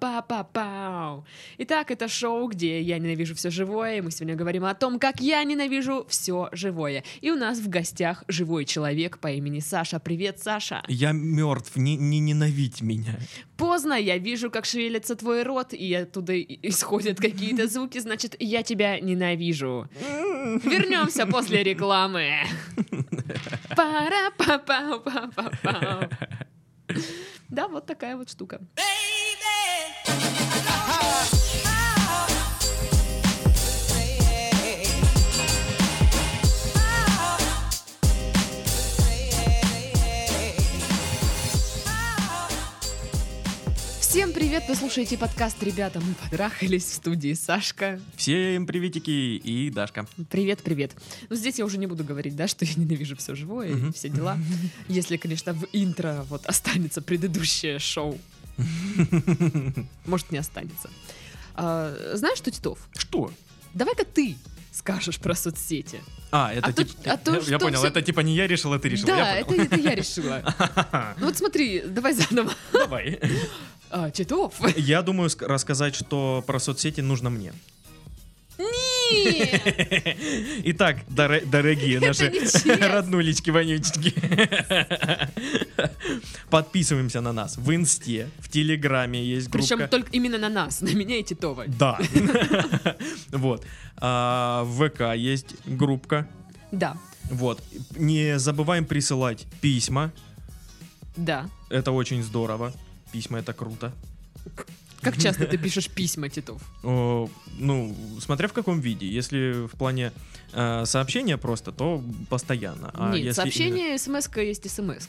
Па-па-па-пау. Итак, это шоу, где я ненавижу все живое, и мы сегодня говорим о том, как я ненавижу все живое. И у нас в гостях живой человек по имени Саша. Привет, Саша. Я мертв, не, не ненавидь меня. Поздно, я вижу, как шевелится твой рот, и оттуда исходят какие-то звуки, значит, я тебя ненавижу. Вернемся после рекламы. Пара-па-пау-па-па-пау. Да, вот такая вот штука. Всем привет! Вы слушаете подкаст «Ребята, мы подрахались» в студии Сашка. Всем приветики и Дашка. Привет, привет. Ну, здесь я уже не буду говорить, да, что я ненавижу все живое и все дела. Если, конечно, в интро вот останется предыдущее шоу. Может, не останется. А, знаешь что, Титов? Что? Давай-ка ты скажешь про соцсети. А, это А то- типа... а то я, понял, всё- это типа не я решил, это ты решил. да, я это, это я решила. Ну вот смотри, давай заново. Давай. А, Титов. Я думаю ск- рассказать, что про соцсети нужно мне. Итак, доро- дорогие наши нечестно. роднулечки, вонючечки. Подписываемся на нас в Инсте, в Телеграме есть группа. Причем только именно на нас, на меня и Титова. Да. Вот. А, В ВК есть группка. Да, Вот. Не забываем присылать письма. да. Это очень здорово. Письма это круто. Как часто ты пишешь письма, Титов? О, ну, смотря в каком виде. Если в плане э, сообщения просто, то постоянно. А Нет, если сообщение, смс есть смс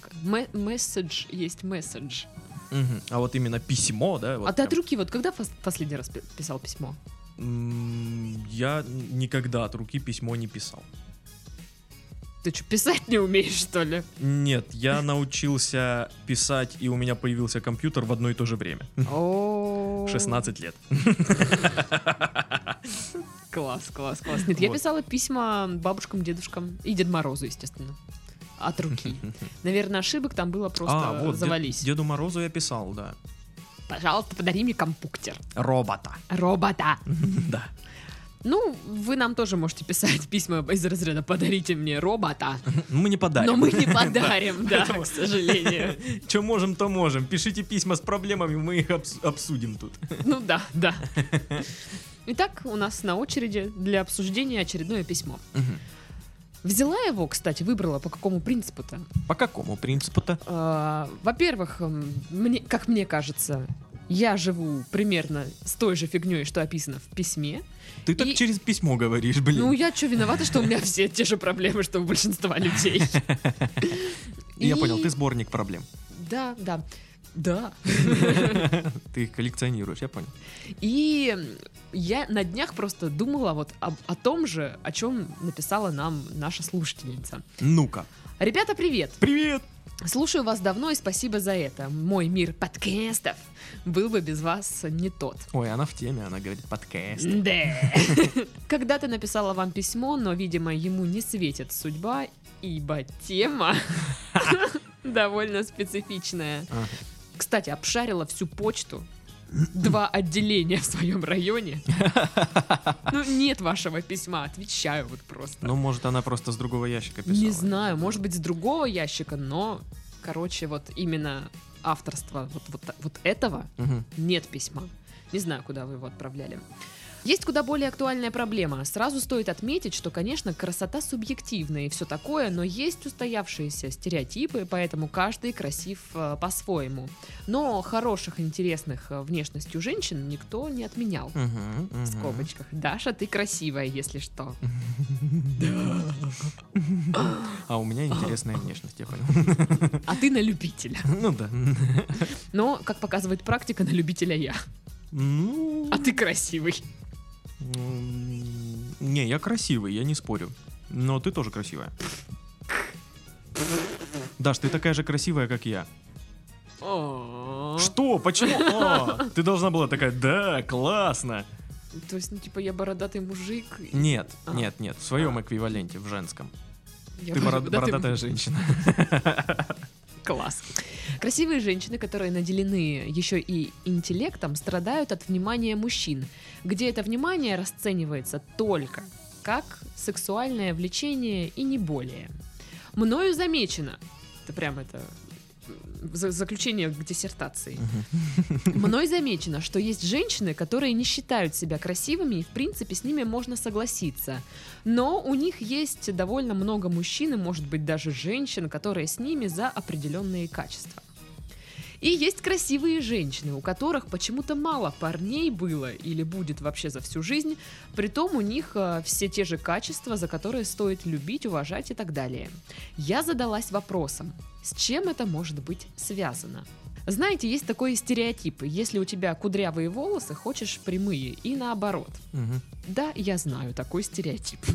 Месседж есть месседж. Мгм. А вот именно письмо, да? вот а ты от прям. руки, вот когда пос- последний раз пи- писал письмо? Я никогда от руки письмо не писал. Ты что, писать не умеешь, что ли? Нет, я научился писать, и у меня появился компьютер в одно и то же время. О, 16 лет. Класс, класс, класс. Нет, я писала письма бабушкам, дедушкам и Дед Морозу, естественно. От руки. Наверное, ошибок там было просто А, вот, Дед- завались. Деду Морозу я писал, да. Пожалуйста, подари мне компуктер. Робота. Робота. Да. Ну, вы нам тоже можете писать письма из разряда «подарите мне робота», Мы не подарим. но мы не подарим, да, к сожалению. Что можем, то можем. Пишите письма с проблемами, мы их обс- обсудим тут. Ну да, да. Итак, у нас на очереди для обсуждения очередное письмо. Взяла его, кстати, выбрала по какому принципу-то? По какому принципу-то? А, Во-первых, мне, как мне кажется, я живу примерно с той же фигней, что описано в письме. Ты так И- через письмо говоришь, блин. Ну, я что, виновата, что у меня все те же проблемы, что у большинства людей. Я И- понял, ты сборник проблем. Да, да. Да. Ты их коллекционируешь, я понял. И я на днях просто думала вот об- о том же, о чем написала нам наша слушательница. Ну-ка. Ребята, привет! Привет! Слушаю вас давно и спасибо за это. Мой мир подкастов был бы без вас не тот. Ой, она в теме, она говорит подкаст. Да. Когда-то написала вам письмо, но, видимо, ему не светит судьба, ибо тема довольно специфичная. Кстати, обшарила всю почту. Два отделения в своем районе. Ну, нет вашего письма, отвечаю вот просто. Ну, может, она просто с другого ящика писала. Не знаю, может быть, с другого ящика, но, короче, вот именно авторство вот, вот, вот этого Мгм. нет письма. Не знаю, куда вы его отправляли. Есть куда более актуальная проблема. Сразу стоит отметить, что, конечно, красота субъективна и все такое, но есть устоявшиеся стереотипы, поэтому каждый красив э, по-своему. Но хороших, интересных э, внешностью женщин никто не отменял. Мгм, В мгм. скобочках. Даша, ты красивая, если что. А у меня интересная внешность, я понял. А ты на любителя. Ну да. Но, как показывает практика, на любителя я. Ну, А ты красивый. Не, я красивый, я не спорю. Но ты тоже красивая. Даш, ты такая же красивая, как я. Что? Почему? Ты должна была такая, да, классно. То есть, ну, типа, я бородатый мужик. Нет, А. нет, нет, в своем эквиваленте, в женском. я Ты бород- бородатая женщина. Класс. Красивые женщины, которые наделены еще и интеллектом, страдают от внимания мужчин, где это внимание расценивается только как сексуальное влечение и не более. Мною замечено, это прям это заключение к диссертации. Мной замечено, что есть женщины, которые не считают себя красивыми, и в принципе с ними можно согласиться. Но у них есть довольно много мужчин, и может быть даже женщин, которые с ними за определенные качества. И есть красивые женщины, у которых почему-то мало парней было или будет вообще за всю жизнь, притом у них э, все те же качества, за которые стоит любить, уважать и так далее. Я задалась вопросом, с чем это может быть связано? Знаете, есть такой стереотип. Если у тебя кудрявые волосы, хочешь прямые, и наоборот. Мгм. Да, я знаю такой стереотип.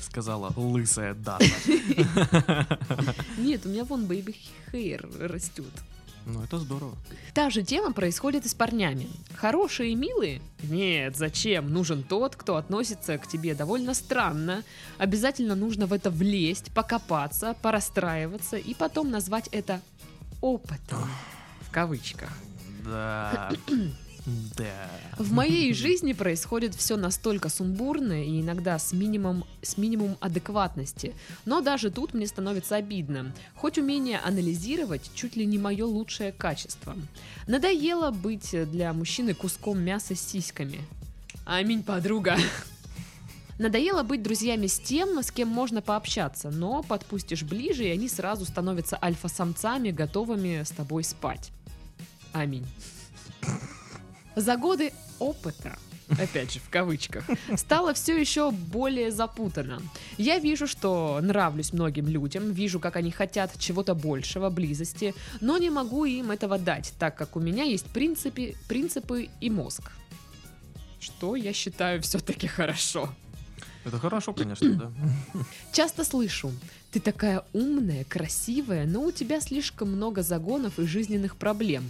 Сказала лысая дата. Нет, у меня вон baby hair растет. Ну, это здорово. Та же тема происходит и с парнями. Хорошие и милые? Нет, зачем? Нужен тот, кто относится к тебе довольно странно. Обязательно нужно в это влезть, покопаться, порастраиваться и потом назвать это опытом. В кавычках. Да. Да. В моей жизни происходит все настолько сумбурно и иногда с минимум, с минимум адекватности. Но даже тут мне становится обидно. Хоть умение анализировать чуть ли не мое лучшее качество. Надоело быть для мужчины куском мяса с сиськами. Аминь, подруга. Надоело быть друзьями с тем, с кем можно пообщаться, но подпустишь ближе, и они сразу становятся альфа-самцами, готовыми с тобой спать. Аминь. За годы опыта, опять же в кавычках, стало все еще более запутанно. Я вижу, что нравлюсь многим людям, вижу, как они хотят чего-то большего, близости, но не могу им этого дать, так как у меня есть принципы, принципы и мозг. Что я считаю все-таки хорошо. Это хорошо, конечно, да. Часто слышу, ты такая умная, красивая, но у тебя слишком много загонов и жизненных проблем.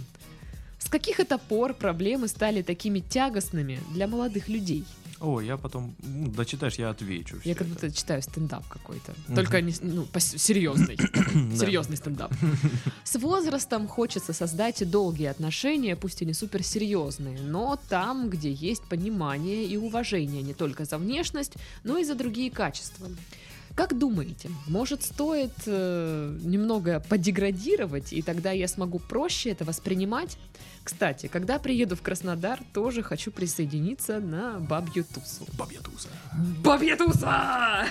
С каких это пор проблемы стали такими тягостными для молодых людей? О, я потом, ну, дочитаешь, я отвечу. Я как это. будто читаю стендап какой-то. Только не, ну, серьезный. Серьезный стендап. С возрастом хочется создать долгие отношения, пусть и не суперсерьезные, но там, где есть понимание и уважение не только за внешность, но и за другие качества. Как думаете, может стоит э, немного подеградировать, и тогда я смогу проще это воспринимать? Кстати, когда приеду в Краснодар, тоже хочу присоединиться на бабью тусу. Бабья туса. Бабья туса!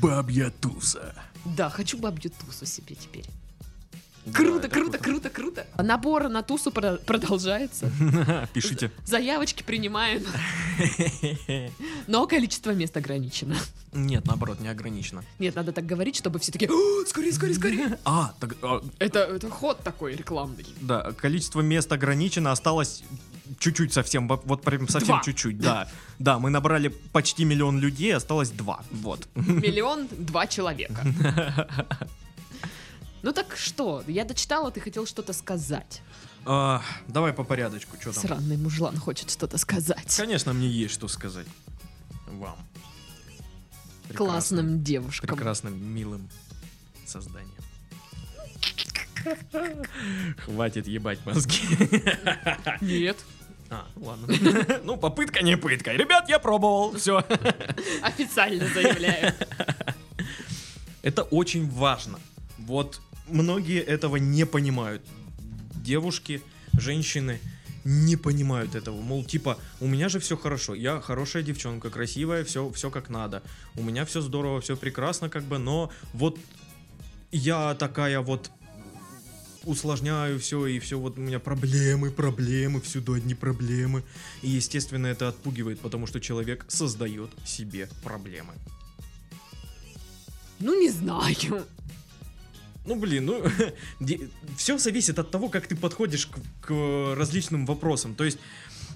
Бабья туса. Да, хочу бабью тусу себе теперь. Да, Круто, это круто, круто, круто. Набор на тусу про- продолжается. Пишите. Заявочки принимаем. Но количество мест ограничено. Нет, наоборот, не ограничено. Нет, надо так говорить, чтобы все такие скорее, скорее, скорее. А, так, а, Это, это ход такой рекламный. да, количество мест ограничено, осталось чуть-чуть совсем, вот вот прям совсем Два. чуть-чуть, да. Да, мы набрали почти миллион людей, осталось два, вот. Миллион два человека. Ну так что, я дочитала, ты хотел что-то сказать. А, давай по порядочку, что там? Сраный мужлан хочет что-то сказать. Конечно, мне есть что сказать вам. Прекрасным- Классным девушкам. Прекрасным, милым созданием. Хватит ебать мозги. Нет. А, ладно. Ну, попытка не пытка. Ребят, я пробовал. Все. Официально заявляю. Это очень важно. Вот многие этого не понимают. Девушки, женщины не понимают этого. Мол, типа, у меня же все хорошо. Я хорошая девчонка, красивая, все, все как надо. У меня все здорово, все прекрасно, как бы, но вот я такая вот усложняю все, и все вот у меня проблемы, проблемы, всюду одни проблемы. И, естественно, это отпугивает, потому что человек создает себе проблемы. Ну, не знаю. Ну, блин, ну, все зависит от того, как ты подходишь к, к различным вопросам. То есть,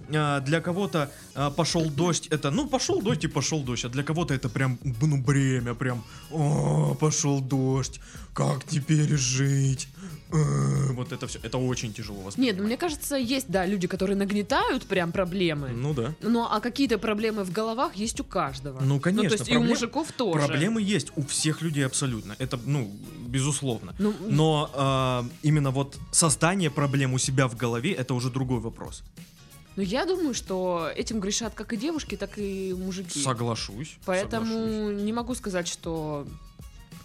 для кого-то а, пошел дождь, это, ну, пошел дождь и пошел дождь, а для кого-то это прям, ну, бремя, прям, о, пошел дождь, как теперь жить? Э, вот это все, это очень тяжело Нет, воспринимать. ну мне кажется, есть, да, люди, которые нагнетают прям проблемы. Ну да. Ну, а какие-то проблемы в головах есть у каждого. Ну, конечно, Ну, то есть и у проблем- мужиков тоже. Проблемы есть у всех людей абсолютно. Это, ну, безусловно. Ну, Но а, именно вот создание проблем у себя в голове это уже другой вопрос. Ну, я думаю, что этим грешат как и девушки, так и мужики. Соглашусь. Поэтому соглашусь. не могу сказать, что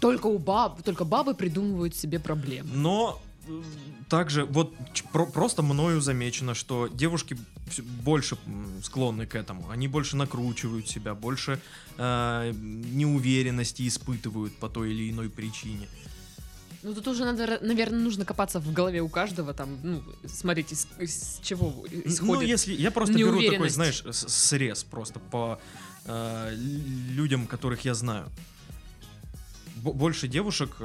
только у баб, только бабы придумывают себе проблемы. Но э, также вот про- просто мною замечено, что девушки больше склонны к этому. Они больше накручивают себя, больше э, неуверенности испытывают по той или иной причине. Ну, тут уже надо, наверное, нужно копаться в голове у каждого, там, ну, смотрите, из, из чего Ну, исходит. если я просто беру такой, знаешь, срез просто по э, людям, которых я знаю. Бо- Больше девушек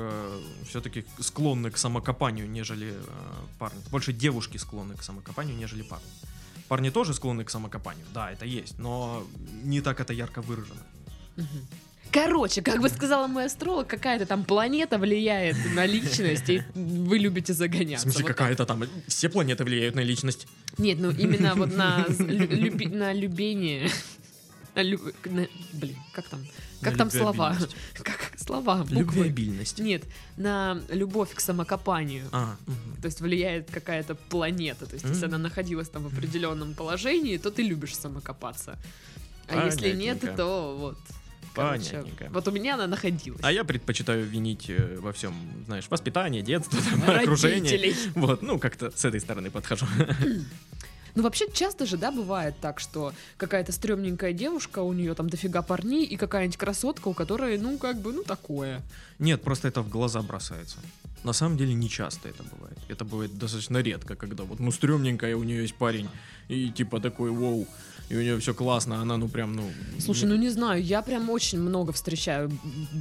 все-таки склонны к самокопанию, нежели э, парни. Больше девушки склонны к самокопанию, нежели парни. Парни тоже склонны к самокопанию, да, это есть, но не так это ярко выражено. Мгм. Короче, как бы сказала мой астролог, какая-то там планета влияет на личность, и вы любите В загоняться. смысле, Вот какая-то там... Все планеты влияют на личность. Нет, ну именно вот на, люби- на любение. На лю- на- блин, как там? Как На там слова? Как слова? Буквы? Любвеобильность. Нет, на любовь к самокопанию. А, мгм. То есть влияет какая-то планета. То есть, если она находилась там в определенном положении, то ты любишь самокопаться. А если нет, то вот. Короче, вот у меня она находилась. А я предпочитаю винить э, во всем, знаешь, воспитание, детство, там, окружение. Вот, ну, как-то с этой стороны подхожу. Ну, вообще, часто же, да, бывает так, что какая-то стрёмненькая девушка, у нее там дофига парней, и какая-нибудь красотка, у которой, ну, как бы, ну, такое. Нет, просто это в глаза бросается. На самом деле не часто это бывает. Это бывает достаточно редко, когда вот, ну, стрёмненькая, у нее есть парень, и типа такой, воу, и у нее все классно, а она, ну, прям, ну... Слушай, ну не знаю, я прям очень много встречаю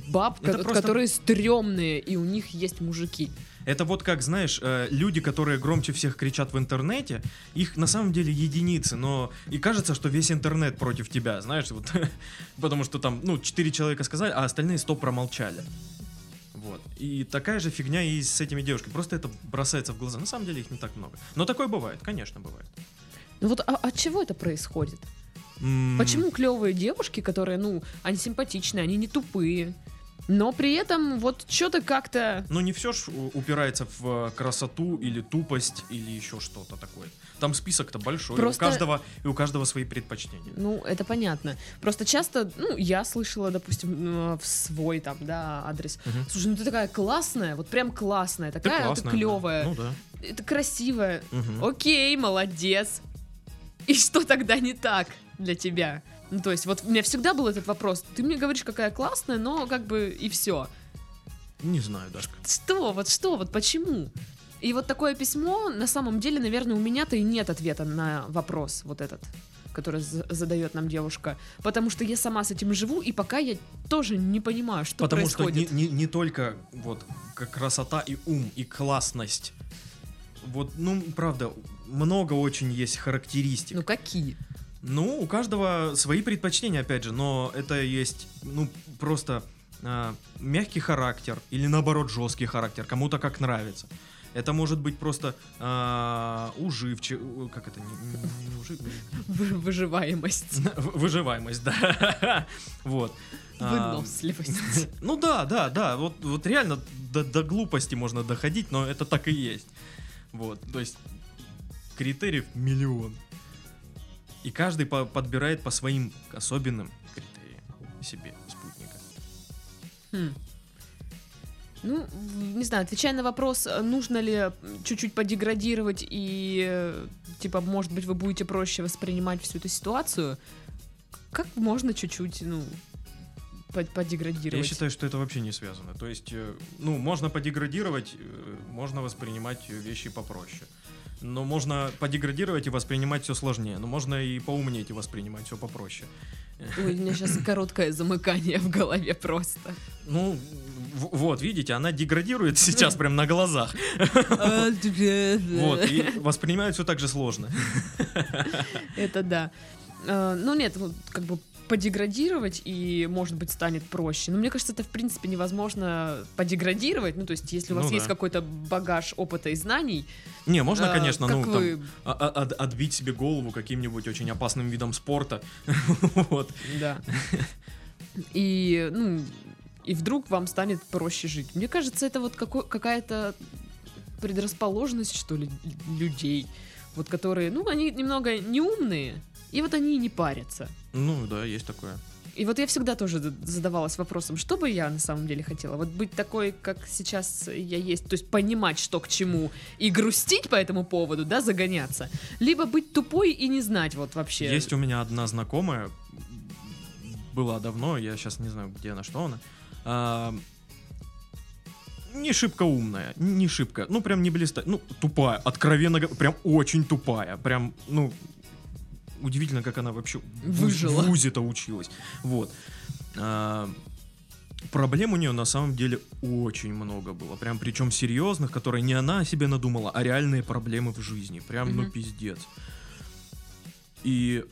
баб, ко- просто- которые стрёмные, и у них есть мужики. Это вот как, знаешь, э, люди, которые громче всех кричат в интернете, их на самом деле единицы, но и кажется, что весь интернет против тебя, знаешь, вот, потому что там, ну, четыре человека сказали, а остальные сто промолчали. Вот. И такая же фигня и с этими девушками. Просто это бросается в глаза. На самом деле их не так много. Но такое бывает, конечно, бывает. Ну вот а- от чего это происходит? М, Почему клевые девушки, которые, ну, они симпатичные, они не тупые, но при этом вот что-то как-то... Ну, не все ж упирается в э, красоту или тупость или еще что-то такое. Там список-то большой. Просто- У каждого, и у каждого свои предпочтения. Ну, это понятно. Просто часто, ну, я слышала, допустим, э, в свой там, да, адрес. Мгм. Слушай, ну ты такая классная, вот прям классная, Ты такая классная, ты да. клевая, Ну да. это красивая. Мгм. Окей, молодец. И что тогда не так для тебя? Ну, то есть, вот у меня всегда был этот вопрос. Ты мне говоришь, какая классная, но как бы и все. Не знаю, Дашка. Что, вот что, вот почему? И вот такое письмо, на самом деле, наверное, у меня-то и нет ответа на вопрос вот этот, который за- задает нам девушка. Потому что я сама с этим живу, и пока я тоже не понимаю, что Потому что происходит. не, не, не только вот красота и ум, и классность. Вот, ну, правда, много очень есть характеристик. Ну какие? Ну, у каждого свои предпочтения, опять же, но это есть, ну, просто а, мягкий характер или наоборот жесткий характер, кому-то как нравится. Это может быть просто а, уживчив, как это, не, не- не ужив- Вы- Выживаемость, Выживаемость, да. Вот. А, выносливость. Ну да, да, да. Вот, вот реально до, до глупости можно доходить, но это так и есть. Вот. То есть критериев миллион. И каждый по- подбирает по своим особенным критериям себе спутника. Хм. Ну, не знаю, отвечая на вопрос, нужно ли чуть-чуть подеградировать и, типа, может быть, вы будете проще воспринимать всю эту ситуацию, как можно чуть-чуть, ну, под- подеградировать? Я считаю, что это вообще не связано. То есть, э, ну, можно подеградировать, э, можно воспринимать вещи попроще. Но можно подеградировать и воспринимать все сложнее. Но можно и поумнеть и воспринимать все попроще. Ой, у меня сейчас короткое замыкание в голове просто. Ну, вот, видите, она деградирует сейчас прям на глазах. Вот, и воспринимает все так же сложно. Это да. Э, Ну нет, как бы подеградировать и, может быть, станет проще. Но мне кажется, это, в принципе, невозможно подеградировать. Ну, то есть, если у вас Ну есть да. какой-то багаж опыта и знаний, Не, можно, э, конечно, ну, там, вы... а- а- от- отбить себе голову каким-нибудь очень опасным видом спорта. Вот. Да. И, ну, и вдруг вам станет проще жить. Мне кажется, это вот какой- какая-то предрасположенность, что ли, людей. Вот которые, ну, они немного неумные, и вот они и не парятся. Ну, да, есть такое. И вот я всегда тоже задавалась вопросом, что бы я на самом деле хотела? Вот быть такой, как сейчас я есть, то есть понимать, что к чему, и грустить по этому поводу, да, загоняться. Либо быть тупой и не знать вот вообще. Есть у меня одна знакомая, была давно, я сейчас не знаю, где она, что она. а, не шибко умная, не шибко, ну прям не блиста, ну тупая, откровенно говоря, прям очень тупая, прям, ну удивительно, как она вообще Выжила. в вузе-то училась, вот. А, проблем у нее на самом деле очень много было, прям причем серьезных, которые не она о себе надумала, а реальные проблемы в жизни, прям, ну Мгм. пиздец. И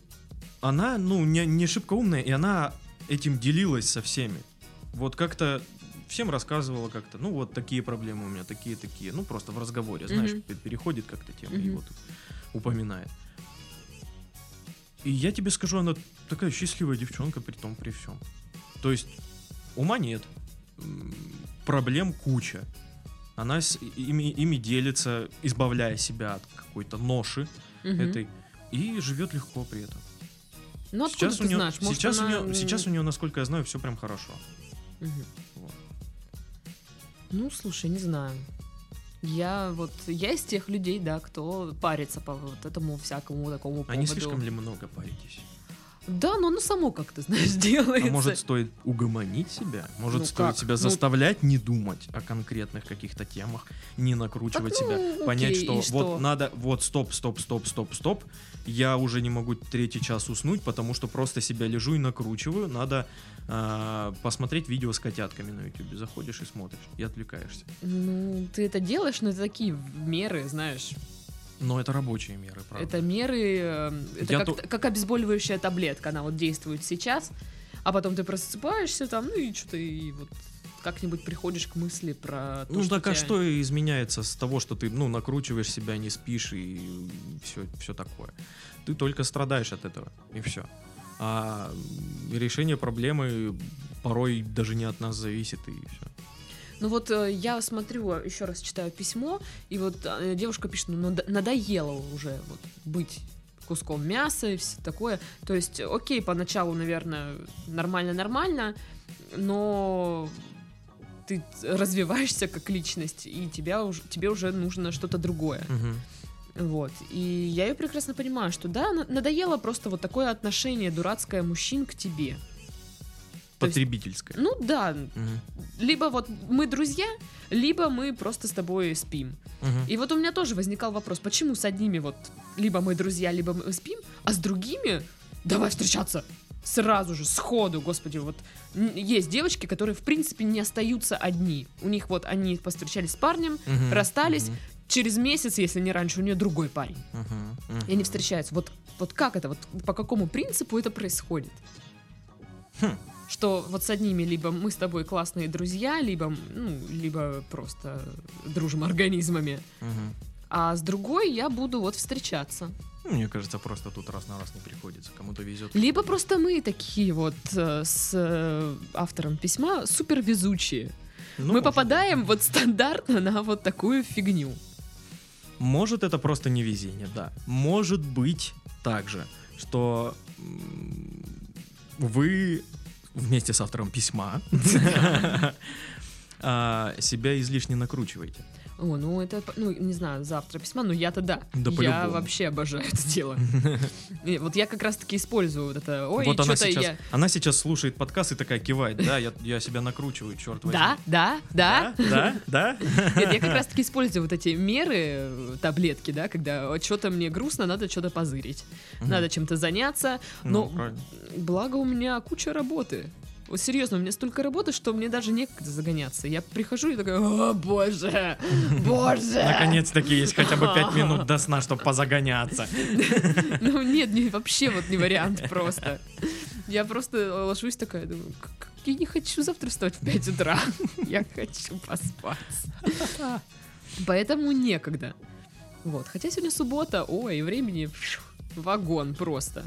она, ну, не, не шибко умная, и она этим делилась со всеми. Вот как-то всем рассказывала как-то, ну, вот такие проблемы у меня, такие-такие. Ну, просто в разговоре, знаешь, пе- переходит как-то тема и Мгм. вот упоминает. И я тебе скажу, она такая счастливая девчонка при том, при всем. То есть ума нет, проблем куча. Она с- ими, ими делится, избавляя себя от какой-то ноши Мгм. этой, и живет легко при этом. Ну, сейчас у нее, знаешь? Может, сейчас, она, у нее, сейчас у нее, насколько я знаю, все прям хорошо. Мгм. Вот. Ну, слушай, не знаю. Я вот, я из тех людей, да, кто парится по вот этому всякому такому А не поводу. слишком ли много паритесь? Да, но оно само как-то, знаешь, делается. А может, стоит угомонить себя? Может, Ну стоит как? себя Ну- заставлять не думать о конкретных каких-то темах, не накручивать Так, ну, себя, понять, окей, что, и что? вот надо, вот стоп, стоп, стоп, стоп, стоп, я уже не могу третий час уснуть, потому что просто себя лежу и накручиваю, надо а, посмотреть видео с котятками на YouTube, заходишь и смотришь, и отвлекаешься. Ну, ты это делаешь, но это такие меры, знаешь. Но это рабочие меры, правда. Это меры, э, это как, то- как обезболивающая таблетка, она вот действует сейчас, а потом ты просыпаешься там, ну и что-то и вот как-нибудь приходишь к мысли про то, Ну что так а тебя- что изменяется с того, что ты, ну, накручиваешь себя, не спишь и все, все такое. Ты только страдаешь от этого, и все. А решение проблемы порой даже не от нас зависит, и все. Ну вот э, я смотрю, еще раз читаю письмо, и вот э, девушка пишет, ну надо- надоело уже вот быть куском мяса и все такое. То есть, окей, поначалу, наверное, нормально-нормально, но ты развиваешься как личность, и тебя уже, тебе уже нужно что-то другое. Вот. И я ее прекрасно понимаю, что да, на- надоело просто вот такое отношение дурацкое мужчин к тебе. То есть-. Ну да, Мгм. либо вот мы друзья, либо мы просто с тобой спим. Мгм. И вот у меня тоже возникал вопрос, почему с одними вот либо мы друзья, либо мы спим, а с другими давай встречаться сразу же, сходу, господи, вот есть девочки, которые в принципе не остаются одни. У них вот они повстречались с парнем, Мгм. расстались, Мгм. через месяц, если не раньше, у нее другой парень. Мгм. И они встречаются. Вот, вот как это, вот по какому принципу это происходит? Хм. Что вот с одними либо мы с тобой классные друзья, либо, ну, либо просто дружим организмами, Мгм. а с другой я буду вот встречаться. Ну, Мне кажется, просто тут раз на раз не приходится. Кому-то везет. Либо просто мы такие вот э, с э, автором письма супер везучие. Ну, мы попадаем вот стандартно на вот такую фигню. Может, это просто невезение, да. Может быть так же, что вы вместе с автором письма а, себя излишне накручиваете. О, ну это, ну, не знаю, завтра письма, но я-то да. Да я вообще обожаю это дело. Вот я как раз-таки использую вот это, ой, вот она сейчас, я... она сейчас слушает подкаст и такая кивает, да, я, я себя накручиваю, черт возьми. Да, да, да. Да, да, да. Нет, я как раз таки использую вот эти меры, э, таблетки, да, когда что-то мне грустно, надо что-то позырить. Надо чем-то заняться. Ну, Но правильно. благо у меня куча работы. Вот серьезно, у меня столько работы, что мне даже некогда загоняться. Я прихожу и такая, о боже, боже. Наконец-таки есть хотя бы пять минут до сна, чтобы позагоняться. Ну нет, не, вообще вот не вариант просто. Я просто ложусь такая, думаю, «Как- я не хочу завтра вставать в 5 утра. Я хочу поспать. Поэтому некогда. Вот. Хотя сегодня суббота, ой, времени вагон просто.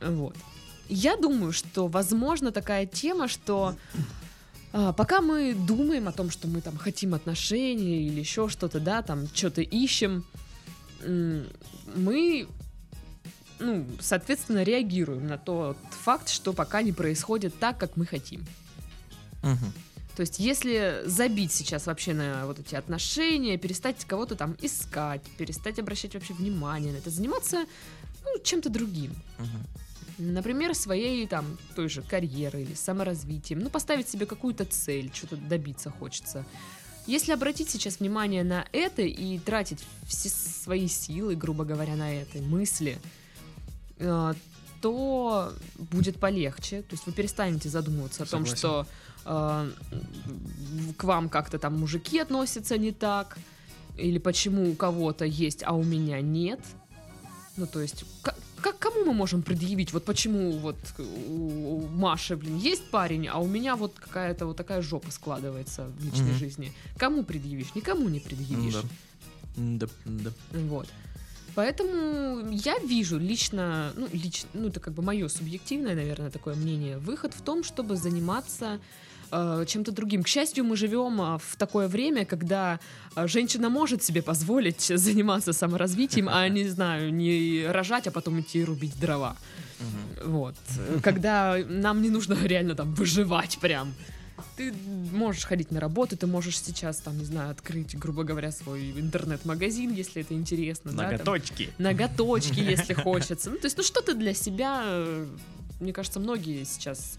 Вот. Я думаю, что возможно такая тема, что а, пока мы думаем о том, что мы там хотим отношений или еще что-то, да, там что-то ищем, мы, ну, соответственно, реагируем на тот факт, что пока не происходит так, как мы хотим. Мгм. То есть, если забить сейчас вообще на вот эти отношения, перестать кого-то там искать, перестать обращать вообще внимание на это, заниматься ну, чем-то другим. Мгм. Например, своей там той же карьерой или саморазвитием. Ну, поставить себе какую-то цель, что-то добиться хочется. Если обратить сейчас внимание на это и тратить все свои силы, грубо говоря, на это, мысли, э, то будет полегче. То есть вы перестанете задумываться о том, Согласен. что э, к вам как-то там мужики относятся не так, или почему у кого-то есть, а у меня нет. Ну, то есть, как, кому мы можем предъявить, вот почему вот у у Маши, блин, есть парень, а у меня вот какая-то вот такая жопа складывается в личной Мгм. жизни. Кому предъявишь? Никому не предъявишь. Да. Да, да. Вот. Поэтому я вижу лично, ну, лично, ну, это как бы мое субъективное, наверное, такое мнение, выход в том, чтобы заниматься э, чем-то другим. К счастью, мы живем а, в такое время, когда а, женщина может себе позволить заниматься саморазвитием, а не знаю, не рожать, а потом идти рубить дрова. Вот. Когда нам не нужно реально там выживать прям. Ты можешь ходить на работу, ты можешь сейчас, там, не знаю, открыть, грубо говоря, свой интернет-магазин, если это интересно. да, там. Ноготочки. Ноготочки, если хочется. Ну, то есть, ну, что-то для себя, э, мне кажется, многие сейчас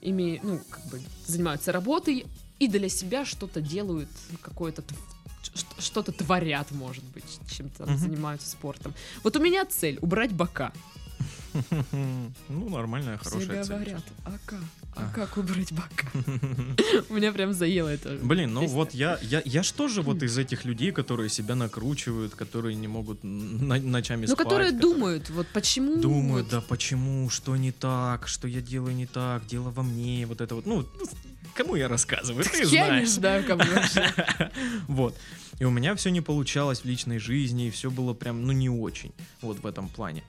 имеют, ну, как бы занимаются работой и для себя что-то делают, какое-то что-то творят, может быть, чем-то Мгм. занимаются спортом. Вот у меня цель убрать бока. Ну, нормальная, Все хорошая цель. говорят, а как? А как убрать бока? У меня прям заело это. Блин, ну вот я, я, я ж тоже вот из этих людей, которые себя накручивают, которые не могут ночами Ну, спать. которые которые думают, вот почему... Думают, да почему, что не так, что я делаю не так, дело во мне, вот это вот. Ну, кому я рассказываю, ты Я не знаешь. знаю, кому вообще. Вот. И у меня все не получалось в личной жизни, и все было прям, ну, не очень. Вот в этом плане.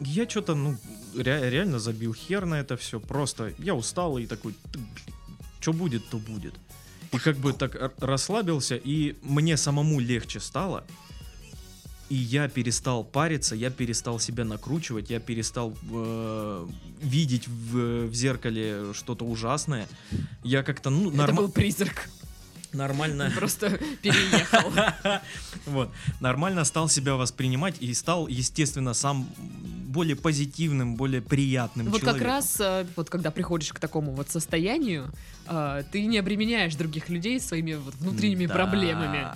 Я что-то, ну, ре- реально забил хер на это все. Просто я устал и такой, что будет, то будет. И как бы так расслабился, и мне самому легче стало. И я перестал париться, я перестал себя накручивать, я перестал э, видеть в, в зеркале что-то ужасное. Я как-то, ну, Это норма- был призрак. Нормально... Просто переехал. Вот. Нормально стал себя воспринимать и стал, естественно, сам более позитивным, более приятным Вот как раз, э, вот когда приходишь к такому вот состоянию, э, ты не обременяешь других людей своими вот внутренними Да, проблемами,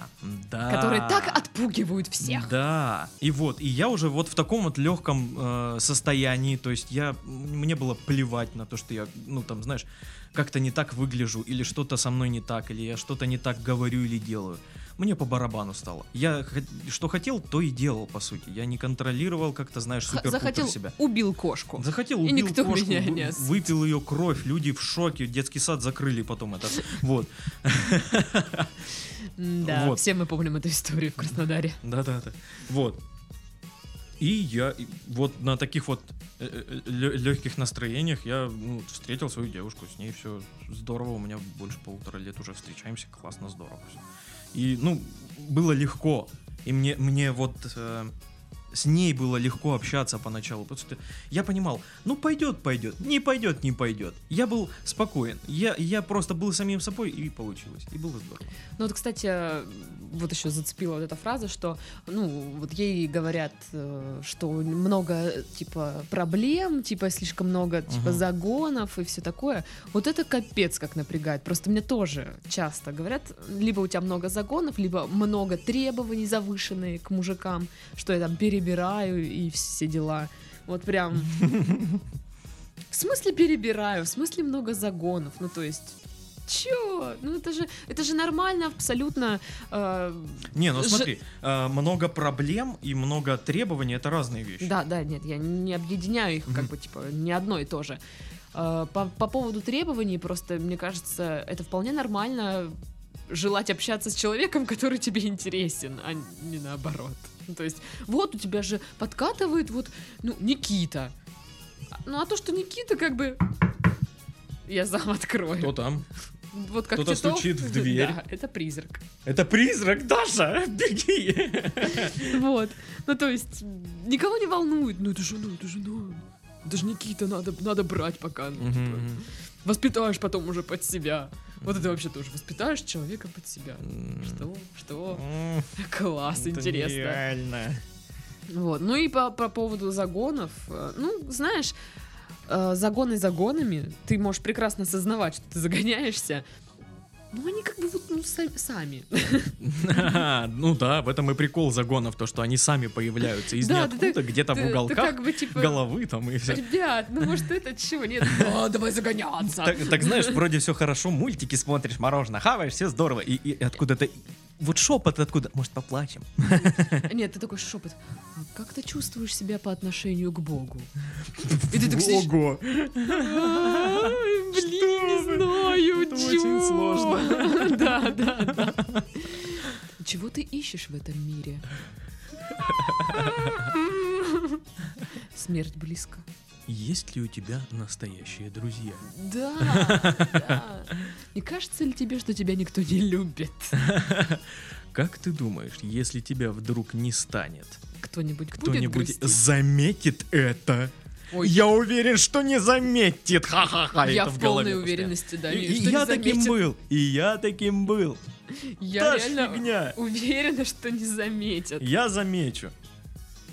да. которые так отпугивают всех. Да. И вот, и я уже вот в таком вот легком э, состоянии, то есть я, мне было плевать на то, что я, ну там, знаешь, как-то не так выгляжу, или что-то со мной не так, или я что-то не так говорю или делаю. Мне по барабану стало. Я что хотел, то и делал, по сути. Я не контролировал как-то, знаешь, супер Захотел, себя. убил кошку. Захотел, И убил никто кошку, меня не осудит. выпил ее кровь, люди в шоке, детский сад закрыли потом это. Вот. Да, Вот. все мы помним эту историю в Краснодаре. Да-да-да. Вот. И я вот на таких вот легких настроениях я ну, встретил свою девушку, с ней все здорово, у меня больше полутора лет уже встречаемся, классно, здорово. всё. И, ну, было легко. И мне, мне вот э, с ней было легко общаться поначалу, потому что я понимал, ну пойдет, пойдет, не пойдет, не пойдет. Я был спокоен, я, я просто был самим собой, и получилось, и было здорово. Ну вот, кстати, вот еще зацепила вот эта фраза, что, ну, вот ей говорят, э, что много, типа, проблем, типа, слишком много, типа, Мгм. загонов и все такое. Вот это капец как напрягает. Просто мне тоже часто говорят, либо у тебя много загонов, либо много требований завышенные к мужикам, что я там перебираю и все дела. Вот прям... В смысле перебираю? В смысле много загонов? Ну, то есть... чё? Ну это же, это же нормально абсолютно. э, Не, ну Ж- смотри, э, много проблем и много требований это разные вещи. Да, да, нет, я не объединяю их, как бы, типа, не одно и то же. Э, По, по поводу требований, просто, мне кажется, это вполне нормально желать общаться с человеком, который тебе интересен, а не наоборот. Ну, то есть, вот у тебя же подкатывает вот, ну, Никита. Ну, а то, что Никита, как бы, я сам открою. Кто там? Вот как Кто-то Титов. стучит в дверь. Да, это призрак. Это призрак, Даша! Беги! Вот. Ну, то есть, никого не волнует. Ну, это же, ну, это же, ну, это же Никита, надо, надо брать пока. ну, типа. Воспитаешь потом уже под себя. Вот это вообще тоже. Воспитаешь человека под себя. Что? Что? Класс, интересно. Реально. Вот. Ну и по, по поводу загонов. э, Ну, знаешь, э, загоны загонами. Ты можешь прекрасно осознавать, что ты загоняешься. Ну, они как бы вот ну, са- сами. Ну да, в этом и прикол загонов, то, что они сами появляются из Да, да, ниоткуда, где-то в уголках типа, головы там и все. Ребят, ну может это чего? Нет, а, давай загоняться. Так, знаешь, вроде все хорошо, мультики смотришь, мороженое хаваешь, все здорово. И, и откуда-то... Вот шепот откуда? Может, поплачем? Нет, ты такой шепот. «А как ты чувствуешь себя по отношению к Богу? И ты так сидишь. Ого! «Ай, Блин, не знаю, Это чё?» очень сложно. Да, да, да. Чего ты ищешь в этом мире? Смерть близко. Есть ли у тебя настоящие друзья? Да, да. Не кажется ли тебе, что тебя никто не любит? Как ты думаешь, если тебя вдруг не станет, Кто-нибудь кто-нибудь заметит это? Ой. Я уверен, что не заметит. Ха-ха-ха. Я в полной уверенности, да. И, и я таким был. И я таким был. Я Та реально фигня. уверена, что не заметят. Я замечу.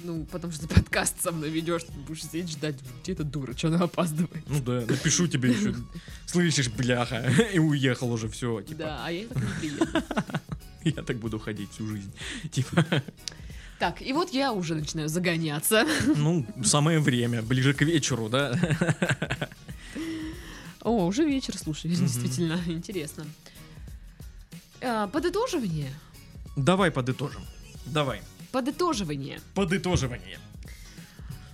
Ну, потому что ты подкаст со мной ведешь, ты будешь сидеть ждать, где эта дура, что она опаздывает. Ну да, напишу тебе еще. Слышишь, бляха. И уехал уже все. Типа, Да, а я так не приеду. я так буду ходить всю жизнь. Типа, Так, и вот я уже начинаю загоняться. ну, самое время, ближе к вечеру, да? О, уже вечер, слушай, действительно интересно. А, Подытоживание. Давай подытожим. Давай. Подытоживание. Подытоживание.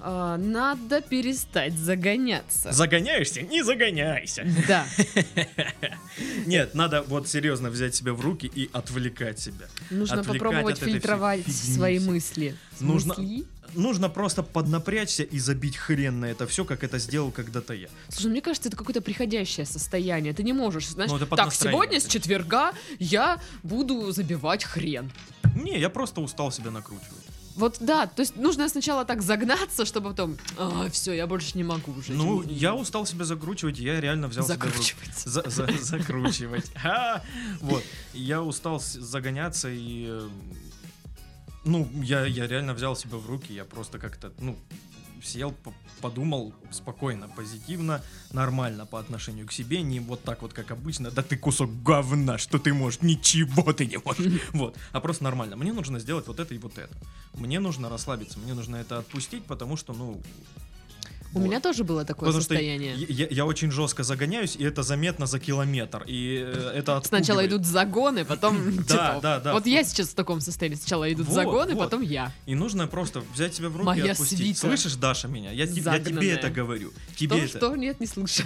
А, Надо перестать загоняться. Загоняешься? Не загоняйся. Да. Нет, надо вот серьезно взять себя в руки и отвлекать себя. Нужно Отвлекать попробовать фильтровать свои мысли. Нужно- Мысли? Нужно просто поднапрячься и забить хрен на это все, как это сделал когда-то я. Слушай, мне кажется, это какое-то приходящее состояние. Ты не можешь, знаешь, Ну, так, сегодня с четверга я буду забивать хрен. Не, я просто устал себя накручивать. Вот да, то есть нужно сначала так загнаться, чтобы потом, а, все, я больше не могу уже. Ну, я устал себя закручивать, я реально взял себя закручивать. За- за- закручивать. Вот. Я устал загоняться и... э, Ну, я, я реально взял себя в руки, я просто как-то, ну, сел, подумал спокойно, позитивно, нормально по отношению к себе, не вот так вот, как обычно, да ты кусок говна, что ты можешь, ничего ты не можешь, вот, а просто нормально. Мне нужно сделать вот это и вот это. Мне нужно расслабиться, мне нужно это отпустить, потому что, ну... У вот. меня тоже было такое Потому что состояние. я, я очень жестко загоняюсь, и это заметно за километр. И э, это Сначала отпугивает. идут загоны, потом Да, типа, да, да. Вот я сейчас в таком состоянии. Сначала идут загоны, потом я. И нужно просто взять себя в руки и отпустить. Слышишь, Даша, меня? Я, те- я тебе это говорю. Тебе То, это. что? Нет, не слышу.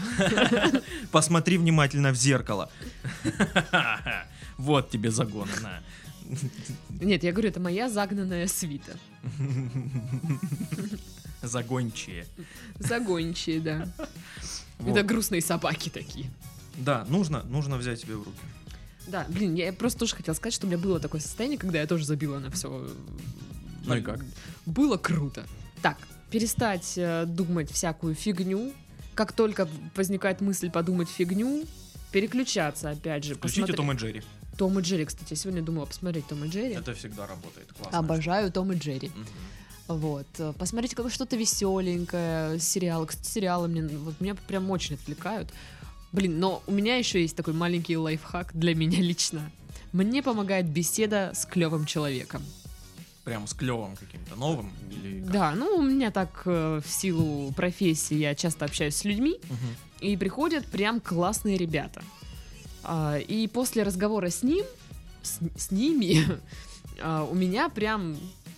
Посмотри внимательно в зеркало. Вот тебе загон. на. Нет, я говорю, это моя загнанная свита. Загончие. Загончие, да. Вот. Это грустные собаки такие. Да, нужно, нужно взять себя в руки. Да, блин, я просто тоже хотела сказать, что у меня было такое состояние, когда я тоже забила на все. Ну и как? Было круто. Так, перестать э, думать всякую фигню. Как только возникает мысль подумать фигню, переключаться опять же. Включите посмотри- Том и Джерри. Том и Джерри, кстати, я сегодня думала посмотреть Том и Джерри. Это всегда работает. Классно. Обожаю Том и Джерри. Мгм. Вот. э, Посмотрите как что-то веселенькое, сериалы. Кстати, сериалы мне, вот, меня прям очень отвлекают. Блин, но у меня еще есть такой маленький лайфхак для меня лично. Мне помогает беседа с клевым человеком. Прям с клевым каким-то новым или как? Да, ну у меня так э, в силу профессии я часто общаюсь с людьми, Мгм. и приходят прям классные ребята. А, и после разговора с ним, с, с ними, а, у меня прям,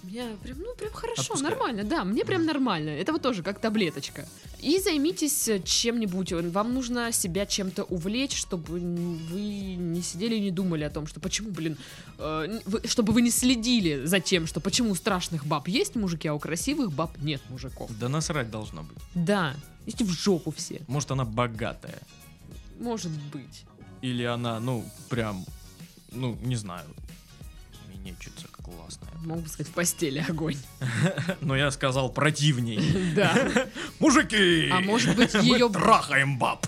меня прям, ну прям хорошо, Отпускает. нормально, да, мне прям нормально. Это вот тоже как таблеточка. И займитесь э, чем-нибудь. Вам нужно себя чем-то увлечь, чтобы вы не сидели и не думали о том, что почему, блин, э, вы- чтобы вы не следили за тем, что почему у страшных баб есть мужики, а у красивых баб нет мужиков. Да насрать должно быть. Да, идите в жопу все. Может, она богатая. Может быть. Или она, ну, прям, ну, не знаю, минечица классная. Мог бы сказать, в постели огонь. Но я сказал противней. Да. Мужики! А может быть, ее... трахаем баб.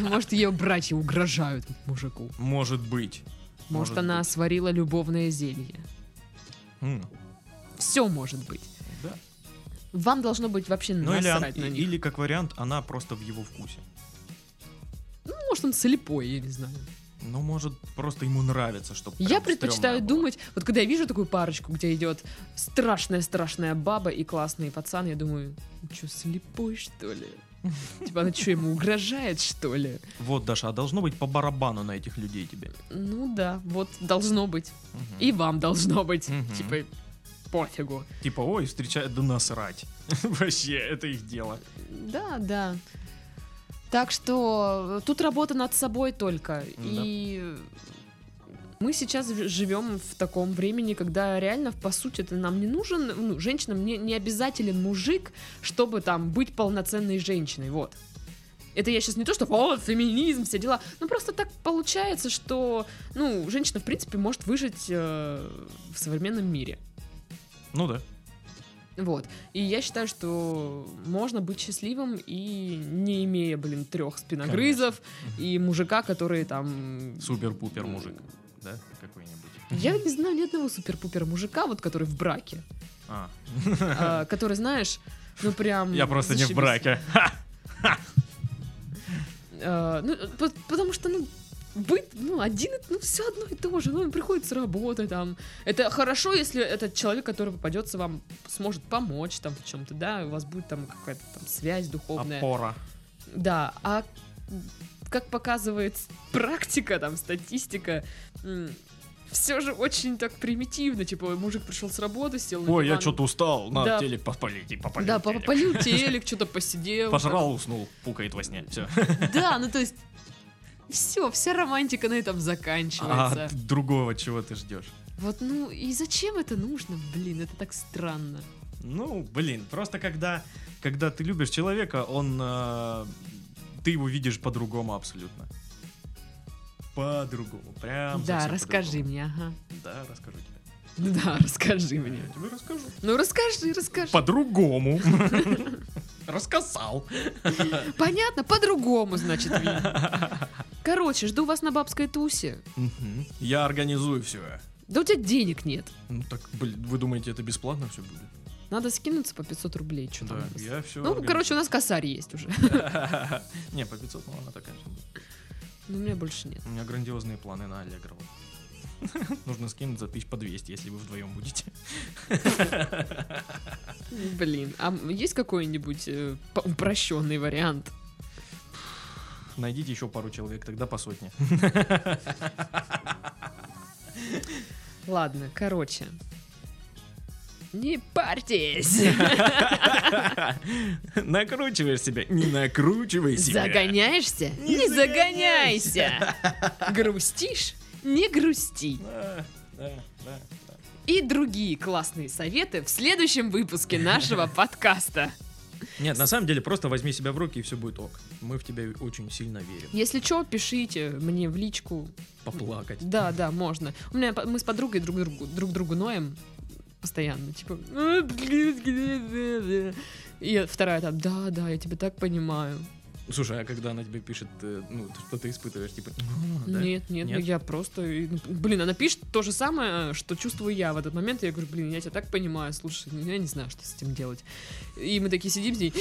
Может, ее братья угрожают мужику. Может быть. Может, она сварила любовное зелье. Все может быть. Да. Вам должно быть вообще Ну или, насрать на них. или, как вариант, она просто в его вкусе. Ну, может, он слепой, я не знаю. Ну, может, просто ему нравится, чтобы Я предпочитаю думать, вот когда я вижу такую парочку, где идет страшная-страшная баба и классный пацан, я думаю, что, слепой, что ли? Типа, она что, ему угрожает, что ли? Вот, Даша, а должно быть по барабану на этих людей тебе. Ну да, вот должно быть. И вам должно быть. Типа, пофигу. Типа, ой, встречают, да насрать. Вообще, это их дело. Да, да. Так что э, тут работа над собой только. И мы сейчас живем в таком времени, когда реально, по сути, это нам не нужен, ну, женщинам не, не обязателен мужик, чтобы там быть полноценной женщиной, вот. Это я сейчас не то, что о, феминизм, все дела. Ну, просто так получается, что, ну, женщина, в принципе, может выжить э, в современном мире. Ну да. Вот. И я считаю, что можно быть счастливым и не имея, блин, трех спиногрызов и мужика, который там... Супер-пупер мужик. Да, какой-нибудь. Я не знаю ни одного супер-пупер мужика, вот который в браке. А, а, который, знаешь, ну прям... я просто не в зашибись. браке. А, ну, по- потому что, ну, быть, ну, один, ну, все одно и то же, ну, он приходит с работы, там, это хорошо, если этот человек, который попадется вам, сможет помочь, там, в чем-то, да, у вас будет там какая-то там связь духовная, Опора. Да, а как показывает практика, там, статистика, все же очень так примитивно. Типа, мужик пришел с работы, сел Ой, я что-то устал. На Да. телек попалить и попалить. Да, попалил телек, что-то посидел. Пожрал, уснул, пукает во сне. Все. Да, ну то есть, все, вся романтика на этом А заканчивается. т- другого чего ты ждешь? Вот, ну, и зачем это нужно? Блин, это так странно. Ну, блин, просто когда, когда ты любишь человека, он, э, ты его видишь по-другому абсолютно. По-другому, прям да, расскажи по-другому. мне, ага. Да, расскажу тебе. Да, расскажи мне. Я тебе расскажу. Ну, расскажи, расскажи. По-другому. Рассказал. Понятно, по-другому, значит, видно. Короче, жду вас на бабской тусе. Мгм. Я организую все. Да у тебя денег нет. Ну так, блин, вы думаете, это бесплатно все будет? Надо скинуться по 500 рублей. Что Да, я все. Ну, короче, у нас косарь есть уже. Не, по 500, ну она конечно. будет. Но у меня больше нет. У меня грандиозные планы на Аллегрова. Нужно скинуть за тысяч по 200, если вы вдвоем будете. Блин, а есть какой-нибудь э, по- упрощенный вариант? Найдите еще пару человек, тогда по сотне. Ладно, короче. Не парьтесь! Накручиваешь себя, не накручивай себя. Загоняешься? Не Не загоняйся! Грустишь? Не грусти. Да, да, да, да. И другие классные советы в следующем выпуске нашего подкаста. Нет, на самом деле, просто возьми себя в руки, и все будет ок. Мы в тебя очень сильно верим. Если что, пишите мне в личку. Поплакать. Да, да, можно. У меня мы с подругой друг другу, друг другу ноем постоянно. Типа. «А, И вторая там, да, да, я тебя так понимаю. Слушай, а когда она тебе пишет, э, ну, что ты испытываешь, типа, «А, да?» Нет, нет, Нет? я просто. ну, Блин, она пишет то же самое, что чувствую я в этот момент. Я говорю, блин, я тебя так понимаю, слушай, ну, я не знаю, что с этим делать. И мы такие сидим с ней.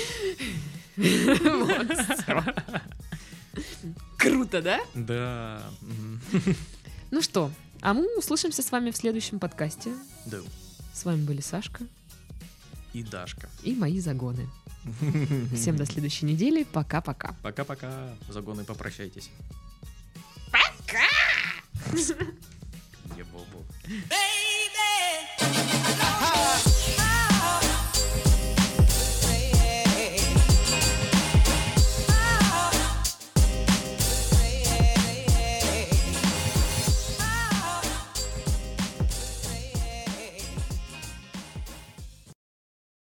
Круто, да? Да. Ну что, а мы услышимся с вами в следующем подкасте. Да. С вами были Сашка И Дашка. и мои загоны. Всем до следующей недели. Пока-пока. Пока-пока. Загоны, попрощайтесь. Ебобо. Baby, I know